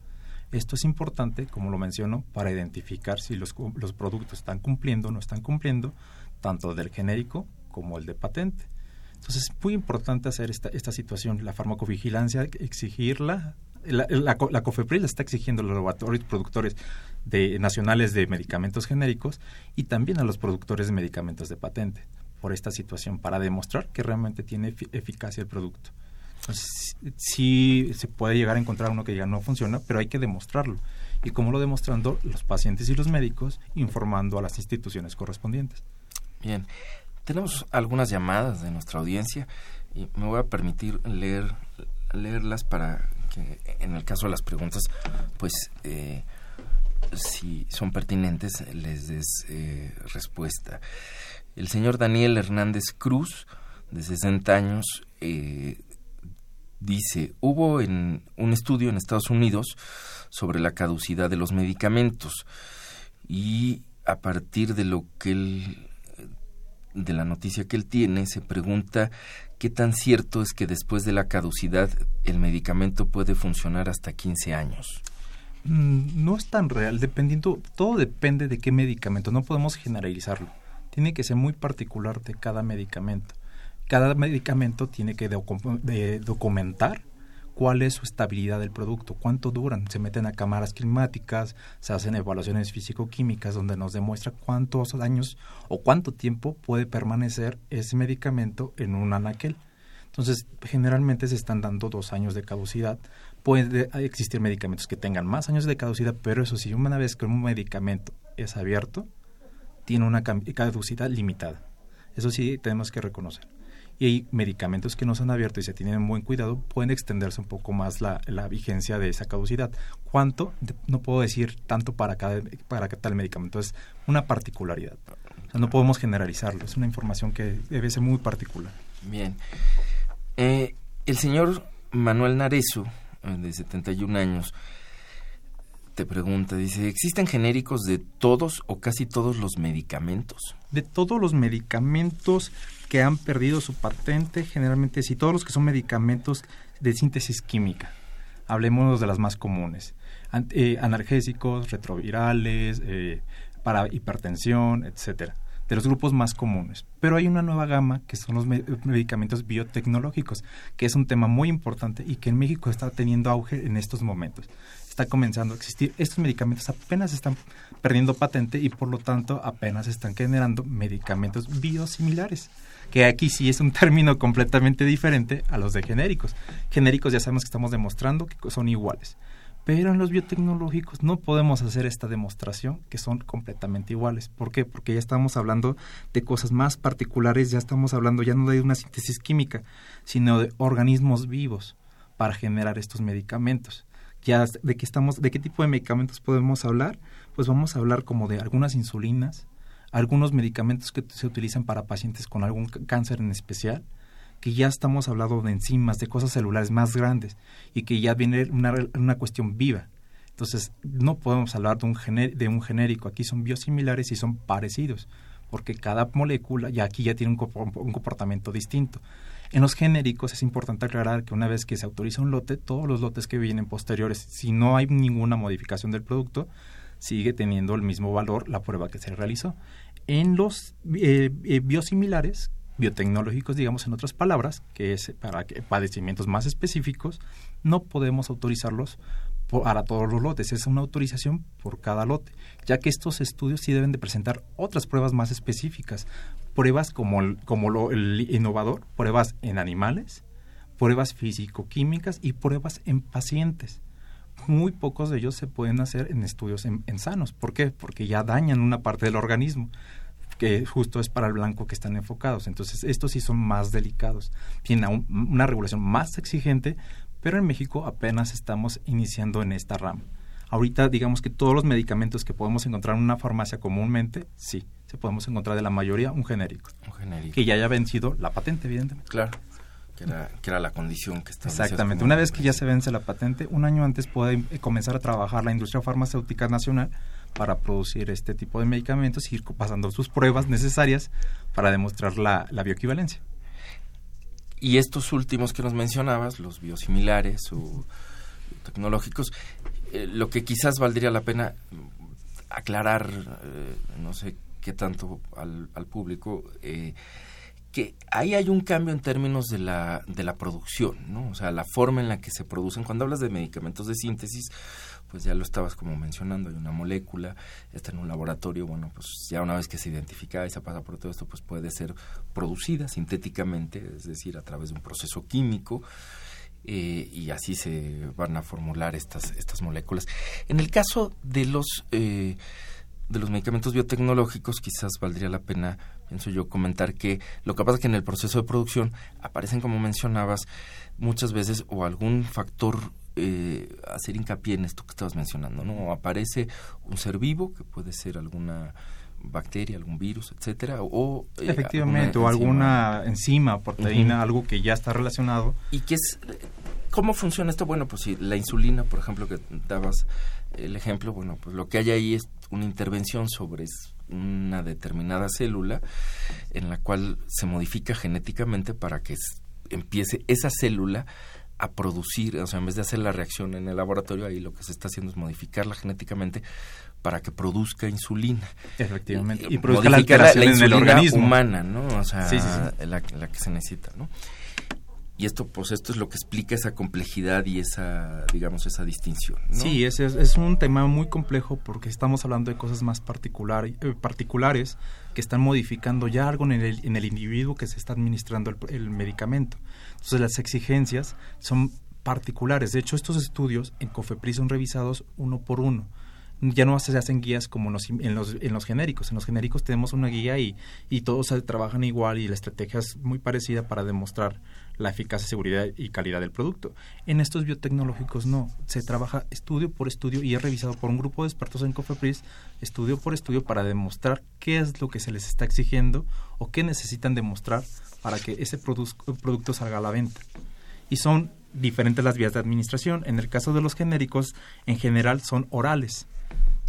S10: Esto es importante, como lo menciono, para identificar si los, productos están cumpliendo o no están cumpliendo, tanto del genérico como el de patente. Entonces es muy importante hacer esta, situación, la farmacovigilancia, exigirla. La, la, la está exigiendo a los laboratorios productores de, nacionales de medicamentos genéricos y también a los productores de medicamentos de patente por esta situación para demostrar que realmente tiene eficacia el producto. Pues, sí se puede llegar a encontrar uno que ya no funciona, pero hay que demostrarlo. ¿Y cómo lo demostrando? Los pacientes y los médicos informando a las instituciones correspondientes.
S2: Bien, tenemos algunas llamadas de nuestra audiencia y me voy a permitir leer leerlas para que en el caso de las preguntas, pues eh, si son pertinentes, les des eh, respuesta. El señor Daniel Hernández Cruz, de 60 años, eh, dice, hubo en un estudio en Estados Unidos sobre la caducidad de los medicamentos y a partir de lo que él de la noticia que él tiene se pregunta qué tan cierto es que después de la caducidad el medicamento puede funcionar hasta 15 años.
S10: Mm, no es tan real, dependiendo, todo depende de qué medicamento, no podemos generalizarlo. Tiene que ser muy particular de cada medicamento cada medicamento tiene que documentar cuál es su estabilidad del producto, cuánto duran. Se meten a cámaras climáticas, se hacen evaluaciones físico-químicas donde nos demuestra cuántos años o cuánto tiempo puede permanecer ese medicamento en un anaquel. Entonces, generalmente se están dando dos años de caducidad. Puede existir medicamentos que tengan más años de caducidad, pero eso sí, una vez que un medicamento es abierto, tiene una caducidad limitada. Eso sí, tenemos que reconocer y hay medicamentos que no se han abierto y se tienen buen cuidado, pueden extenderse un poco más la, la vigencia de esa caducidad. ¿Cuánto? No puedo decir tanto para cada, para tal medicamento, es una particularidad. no podemos generalizarlo, es una información que debe ser muy particular.
S2: Bien. Eh, el señor Manuel Narezo, eh, de 71 años, te pregunta, dice, ¿existen genéricos de todos o casi todos los medicamentos?
S10: De todos los medicamentos que han perdido su patente, generalmente sí, todos los que son medicamentos de síntesis química. Hablemos de las más comunes. Eh, analgésicos, retrovirales, eh, para hipertensión, etcétera de los grupos más comunes. Pero hay una nueva gama que son los medicamentos biotecnológicos, que es un tema muy importante y que en México está teniendo auge en estos momentos. Está comenzando a existir. Estos medicamentos apenas están perdiendo patente y por lo tanto apenas están generando medicamentos biosimilares que aquí sí es un término completamente diferente a los de genéricos. Genéricos ya sabemos que estamos demostrando que son iguales. Pero en los biotecnológicos no podemos hacer esta demostración que son completamente iguales. ¿Por qué? Porque ya estamos hablando de cosas más particulares, ya estamos hablando ya no de una síntesis química, sino de organismos vivos para generar estos medicamentos. Ya de qué estamos, de qué tipo de medicamentos podemos hablar, pues vamos a hablar como de algunas insulinas, algunos medicamentos que se utilizan para pacientes con algún cáncer en especial, que ya estamos hablando de enzimas, de cosas celulares más grandes y que ya viene una, una cuestión viva. Entonces, no podemos hablar de un, de un genérico, aquí son biosimilares y son parecidos, porque cada molécula ya aquí ya tiene un, un comportamiento distinto. En los genéricos es importante aclarar que una vez que se autoriza un lote, todos los lotes que vienen posteriores, si no hay ninguna modificación del producto, sigue teniendo el mismo valor la prueba que se realizó. En los eh, eh, biosimilares, biotecnológicos, digamos en otras palabras, que es para padecimientos más específicos, no podemos autorizarlos para todos los lotes, es una autorización por cada lote, ya que estos estudios sí deben de presentar otras pruebas más específicas, pruebas como, el, como lo, el innovador, pruebas en animales, pruebas físico-químicas y pruebas en pacientes. Muy pocos de ellos se pueden hacer en estudios en, en sanos. ¿Por qué? Porque ya dañan una parte del organismo que justo es para el blanco que están enfocados. Entonces, estos sí son más delicados. Tienen una regulación más exigente, pero en México apenas estamos iniciando en esta rama. Ahorita, digamos que todos los medicamentos que podemos encontrar en una farmacia comúnmente, sí, se podemos encontrar de la mayoría un genérico.
S2: Un genérico.
S10: Que ya haya vencido la patente, evidentemente.
S2: Claro. Que era, que era la condición que estaba.
S10: Exactamente. Una vez que ya se vence la patente, un año antes puede comenzar a trabajar la industria farmacéutica nacional para producir este tipo de medicamentos y ir pasando sus pruebas necesarias para demostrar la, la bioequivalencia.
S2: Y estos últimos que nos mencionabas, los biosimilares o tecnológicos, eh, lo que quizás valdría la pena aclarar, eh, no sé qué tanto al, al público, eh, que ahí hay un cambio en términos de la, de la producción, ¿no? O sea, la forma en la que se producen. Cuando hablas de medicamentos de síntesis, pues ya lo estabas como mencionando, hay una molécula, está en un laboratorio, bueno, pues ya una vez que se identifica y se pasa por todo esto, pues puede ser producida sintéticamente, es decir, a través de un proceso químico, eh, y así se van a formular estas, estas moléculas. En el caso de los, eh, de los medicamentos biotecnológicos, quizás valdría la pena, pienso yo, comentar que lo que pasa es que en el proceso de producción aparecen, como mencionabas, muchas veces o algún factor eh, hacer hincapié en esto que estabas mencionando, ¿no? Aparece un ser vivo, que puede ser alguna bacteria, algún virus, etcétera, o
S10: eh, efectivamente, o alguna enzima, proteína, algo que ya está relacionado.
S2: ¿Y qué es? ¿Cómo funciona esto? Bueno, pues si la insulina, por ejemplo, que dabas el ejemplo, bueno, pues lo que hay ahí es una intervención sobre una determinada célula en la cual se modifica genéticamente para que empiece esa célula a producir, o sea, en vez de hacer la reacción en el laboratorio, ahí lo que se está haciendo es modificarla genéticamente para que produzca insulina.
S10: Efectivamente.
S2: Y, produzca la alteración en el organismo. humana, ¿no? O sea, La, que se necesita, ¿no? Y esto, pues esto es lo que explica esa complejidad y esa, digamos, esa distinción.
S10: Sí, es, es, un tema muy complejo porque estamos hablando de cosas más particular, eh, particulares que están modificando ya algo en el, en el individuo que se está administrando el, el medicamento. Entonces las exigencias son particulares. De hecho, estos estudios en COFEPRIS son revisados uno por uno. Ya no se hacen guías como los, en los, en los genéricos. En los genéricos tenemos una guía y, y todos trabajan igual y la estrategia es muy parecida para demostrar la eficacia, seguridad y calidad del producto. En estos biotecnológicos no, se trabaja estudio por estudio y es revisado por un grupo de expertos en COFEPRIS, estudio por estudio para demostrar qué es lo que se les está exigiendo o qué necesitan demostrar para que ese producto salga a la venta. Y son diferentes las vías de administración. En el caso de los genéricos, en general son orales,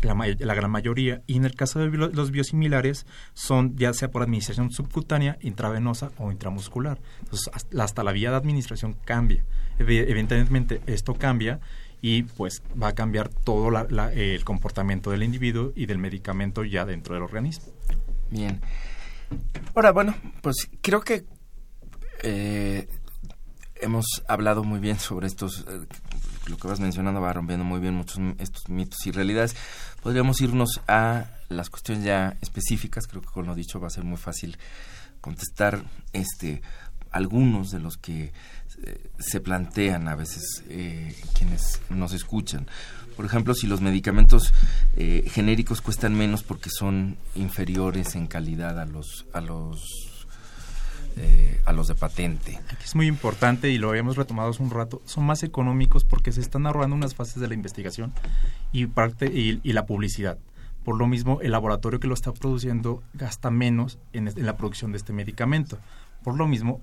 S10: la, la gran mayoría, y en el caso de los biosimilares son ya sea por administración subcutánea, intravenosa o intramuscular. Entonces, hasta la vía de administración cambia. Evidentemente, esto cambia y pues va a cambiar todo el comportamiento del individuo y del medicamento ya dentro del organismo.
S2: Bien. Ahora, bueno, pues creo que eh, hemos hablado muy bien sobre estos, eh, lo que vas mencionando va rompiendo muy bien muchos estos mitos y realidades. Podríamos irnos a las cuestiones ya específicas, creo que con lo dicho va a ser muy fácil contestar este algunos de los que se plantean a veces eh, quienes nos escuchan. Por ejemplo, si los medicamentos eh, genéricos cuestan menos porque son inferiores en calidad a los a los eh, a los de patente.
S10: Aquí es muy importante y lo habíamos retomado hace un rato. Son más económicos porque se están ahorrando unas fases de la investigación y parte y, la publicidad. Por lo mismo, el laboratorio que lo está produciendo gasta menos en, la producción de este medicamento. Por lo mismo,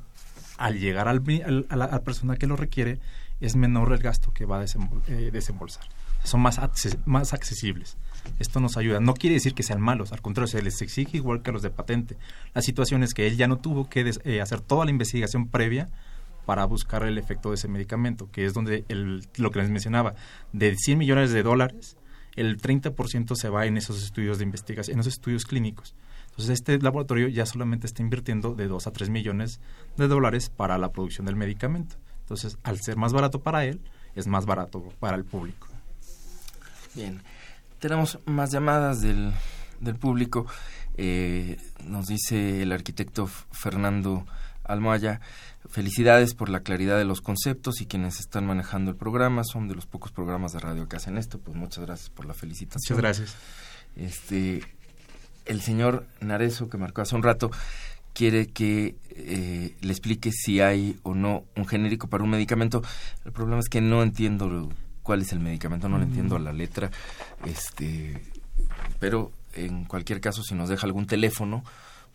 S10: al llegar al, a la persona que lo requiere, es menor el gasto que va a eh, desembolsar. Son más, más accesibles. Esto nos ayuda. No quiere decir que sean malos, al contrario, se les exige igual que a los de patente. La situación es que él ya no tuvo que eh, hacer toda la investigación previa para buscar el efecto de ese medicamento, que es donde el, lo que les mencionaba, de 100 millones de dólares, el 30% se va en esos estudios de investigación, en esos estudios clínicos. Entonces, este laboratorio ya solamente está invirtiendo de 2 a 3 millones de dólares para la producción del medicamento. Entonces, al ser más barato para él, es más barato para el público.
S2: Bien, tenemos más llamadas del, del público. Eh, nos dice el arquitecto Fernando Almohaya, felicidades por la claridad de los conceptos y quienes están manejando el programa. Son de los pocos programas de radio que hacen esto. Pues muchas gracias por la felicitación.
S10: Muchas gracias.
S2: Este, el señor Narezo, que marcó hace un rato, quiere que eh, le explique si hay o no un genérico para un medicamento. El problema es que no entiendo cuál es el medicamento, no le entiendo mm. la letra. Este, pero en cualquier caso, si nos deja algún teléfono,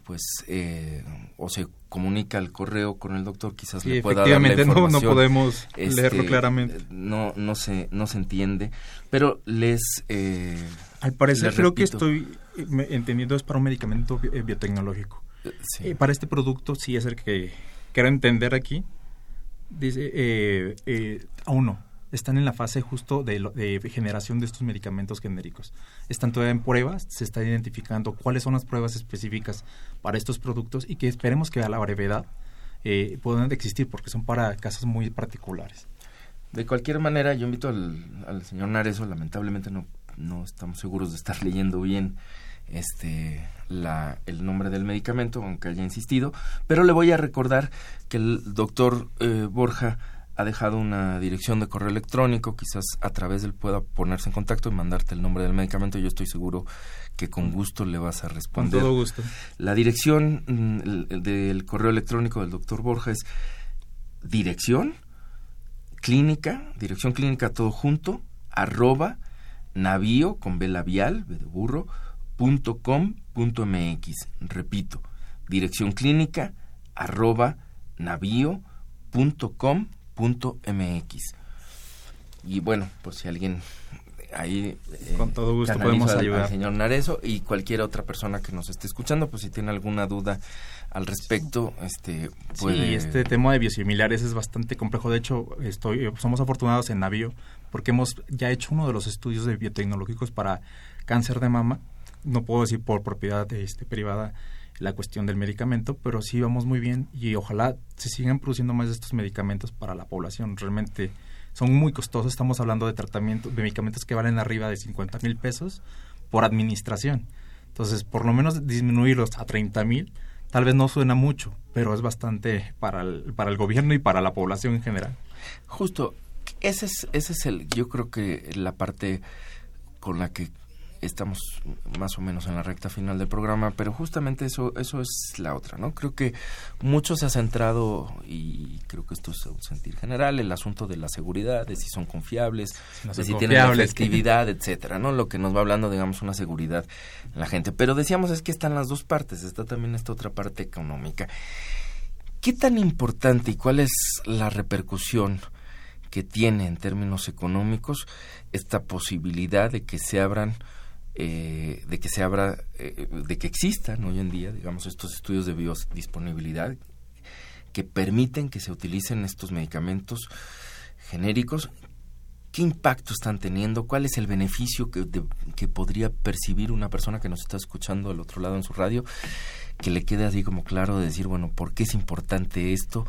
S2: pues eh, o se comunica al correo con el doctor, quizás le pueda dar la
S10: información. No, no podemos leerlo este, claramente.
S2: No, no se, no se entiende, pero les. Eh,
S10: al parecer creo que estoy entendiendo es para un medicamento eh, biotecnológico. Eh, para este producto sí es el que quiero entender aquí. Dice, eh, aún no. Están en la fase justo de, de, generación de estos medicamentos genéricos. Están todavía en pruebas, se está identificando cuáles son las pruebas específicas para estos productos y que esperemos que a la brevedad puedan existir porque son para casos muy particulares.
S2: De cualquier manera, yo invito al, al señor Narezo, lamentablemente no, no estamos seguros de estar leyendo bien este la, el nombre del medicamento, aunque haya insistido, pero le voy a recordar que el doctor eh, Borja ha dejado una dirección de correo electrónico, quizás a través de él pueda ponerse en contacto y mandarte el nombre del medicamento. Yo estoy seguro que con gusto le vas a responder.
S10: Con todo gusto.
S2: La dirección mm, del correo electrónico del doctor Borja es dirección clínica, dirección clínica todo junto, arroba navío con B labial, B de burro, .com.mx. Repito, dirección clínica arroba navío.com.mx. Y bueno, pues si alguien ahí
S10: eh, con todo gusto podemos ayudar
S2: al señor Narezo y cualquier otra persona que nos esté escuchando, pues si tiene alguna duda al respecto, este puede...
S10: Sí, este tema de biosimilares es bastante complejo. De hecho, estoy somos afortunados en Navío porque hemos ya hecho uno de los estudios de biotecnológicos para cáncer de mama no puedo decir por propiedad este, privada la cuestión del medicamento, pero sí vamos muy bien y ojalá se sigan produciendo más de estos medicamentos para la población. Realmente son muy costosos, estamos hablando de tratamientos, de medicamentos que valen arriba de 50 mil pesos por administración. Entonces, por lo menos disminuirlos a 30 mil, tal vez no suena mucho, pero es bastante para el, para el gobierno y para la población en general.
S2: Justo, ese es, ese es el, yo creo que la parte con la que estamos más o menos en la recta final del programa, pero justamente eso eso es la otra, ¿no? Creo que mucho se ha centrado y creo que esto es un sentir general el asunto de la seguridad, de si son confiables, de si tienen efectividad, etcétera, ¿no? Lo que nos va hablando, digamos, una seguridad en la gente, pero decíamos es que están las dos partes, está también esta otra parte económica. ¿Qué tan importante y cuál es la repercusión que tiene en términos económicos esta posibilidad de que se abran eh, de que se abra, eh, de que existan hoy en día, digamos, estos estudios de biodisponibilidad que permiten que se utilicen estos medicamentos genéricos. ¿Qué impacto están teniendo? ¿Cuál es el beneficio que, que podría percibir una persona que nos está escuchando al otro lado en su radio? Que le quede así como claro de decir, bueno, ¿por qué es importante esto?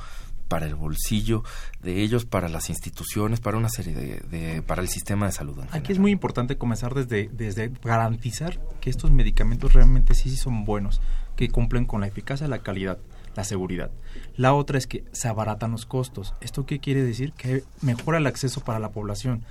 S2: Para el bolsillo de ellos, para las instituciones, para una serie de, para el sistema de salud.
S10: Aquí es muy importante comenzar desde, desde garantizar que estos medicamentos realmente sí, sí son buenos, que cumplen con la eficacia, la calidad, la seguridad. La otra es que se abaratan los costos. ¿Esto qué quiere decir? Que mejora el acceso para la población.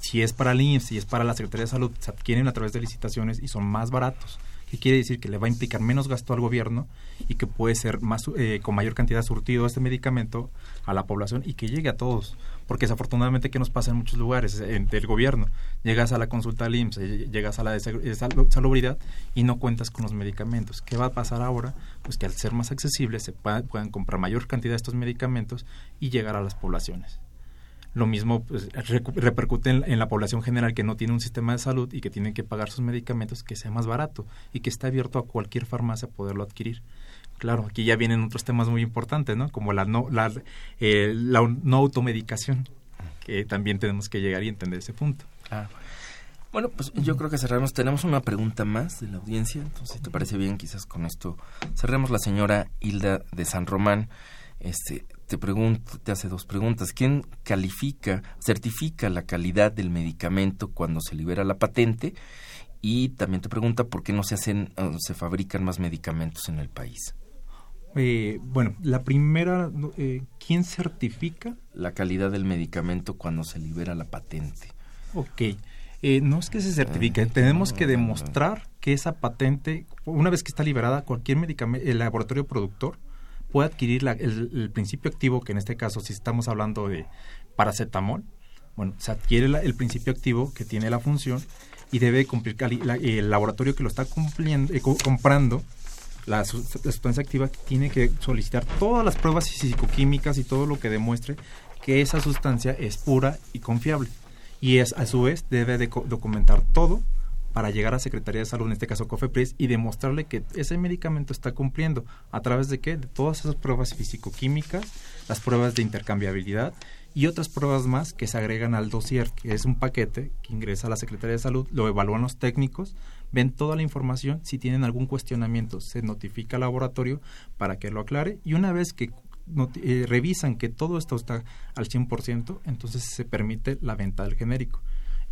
S10: Si es para el IMSS, si es para la Secretaría de Salud, se adquieren a través de licitaciones y son más baratos que quiere decir que le va a implicar menos gasto al gobierno y que puede ser más eh, con mayor cantidad surtido este medicamento a la población y que llegue a todos. Porque desafortunadamente, ¿qué nos pasa en muchos lugares del gobierno? Llegas a la consulta al IMSS, llegas a la de salubridad y no cuentas con los medicamentos. ¿Qué va a pasar ahora? Pues que al ser más accesibles se puedan comprar mayor cantidad de estos medicamentos y llegar a las poblaciones. Lo mismo pues, repercute en, la población general que no tiene un sistema de salud y que tiene que pagar sus medicamentos que sea más barato y que está abierto a cualquier farmacia poderlo adquirir. Claro, aquí ya vienen otros temas muy importantes, ¿no? Como la no, la, eh, la no automedicación, que también tenemos que llegar y entender ese punto.
S2: Bueno, pues yo creo que cerramos. Tenemos una pregunta más de la audiencia, entonces si te parece bien, quizás con esto cerremos. La señora Hilda de San Román este, te pregunto, te hace dos preguntas. ¿Quién califica, certifica la calidad del medicamento cuando se libera la patente? Y también te pregunta por qué no se hacen, se fabrican más medicamentos en el país.
S10: Eh, bueno, la primera, eh, ¿quién certifica?
S2: La calidad del medicamento cuando se libera la patente.
S10: Ok. Eh, no es que se certifique, ah, tenemos que demostrar que esa patente, una vez que está liberada, cualquier medicamento, el laboratorio productor puede adquirir el, principio activo, que en este caso, si estamos hablando de paracetamol, bueno, se adquiere el principio activo que tiene la función y debe cumplir el laboratorio que lo está cumpliendo, eh, comprando la, sustancia activa tiene que solicitar todas las pruebas físico-químicas y todo lo que demuestre que esa sustancia es pura y confiable. Y es, a su vez debe de documentar todo para llegar a Secretaría de Salud, en este caso COFEPRIS, y demostrarle que ese medicamento está cumpliendo. ¿A través de qué? De todas esas pruebas físico-químicas, las pruebas de intercambiabilidad y otras pruebas más que se agregan al dossier, que es un paquete que ingresa a la Secretaría de Salud, lo evalúan los técnicos, ven toda la información, si tienen algún cuestionamiento se notifica al laboratorio para que lo aclare y una vez que eh, revisan que todo esto está al 100%, entonces se permite la venta del genérico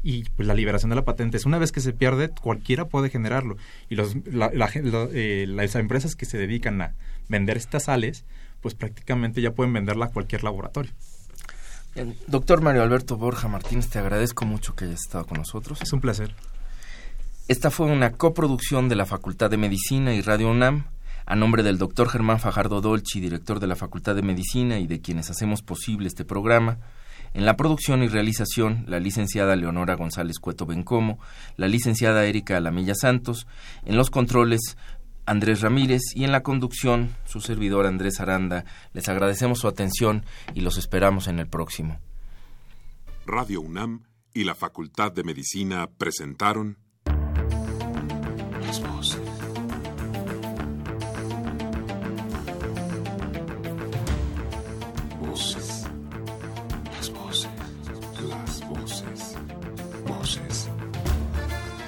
S10: y pues, la liberación de la patente es una vez que se pierde cualquiera puede generarlo y los, eh, las empresas que se dedican a vender estas sales pues prácticamente ya pueden venderla a cualquier laboratorio.
S2: Doctor Mario Alberto Borja Martínez, te agradezco mucho que hayas estado con nosotros.
S10: Es un placer.
S2: Esta fue una coproducción de la Facultad de Medicina y Radio UNAM. A nombre del doctor Germán Fajardo Dolci, director de la Facultad de Medicina y de quienes hacemos posible este programa, en la producción y realización, la licenciada Leonora González Cueto Bencomo, la licenciada Erika Alamilla Santos, en los controles, Andrés Ramírez y en la conducción, su servidor Andrés Aranda. Les agradecemos su atención y los esperamos en el próximo.
S1: Radio UNAM y la Facultad de Medicina presentaron